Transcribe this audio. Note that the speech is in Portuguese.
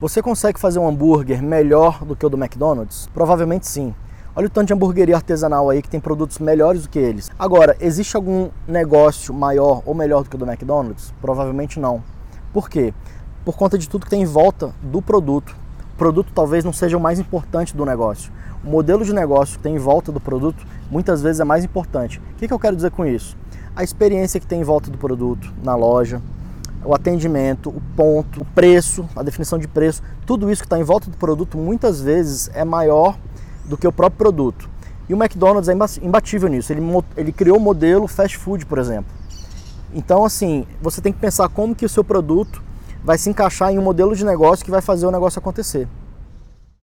Você consegue fazer um hambúrguer melhor do que o do McDonald's? Provavelmente sim. Olha o tanto de hamburgueria artesanal aí que tem produtos melhores do que eles. Agora, existe algum negócio maior ou melhor do que o do McDonald's? Provavelmente não. Por quê? Por conta de tudo que tem em volta do produto. O produto talvez não seja o mais importante do negócio. O modelo de negócio que tem em volta do produto muitas vezes é mais importante. O que eu quero dizer com isso? A experiência que tem em volta do produto na loja, o atendimento, o ponto, o preço, a definição de preço, tudo isso que está em volta do produto muitas vezes é maior do que o próprio produto. E o McDonald's é imbatível nisso. Ele, ele criou o modelo fast food, por exemplo. Então, assim, você tem que pensar como que o seu produto vai se encaixar em um modelo de negócio que vai fazer o negócio acontecer.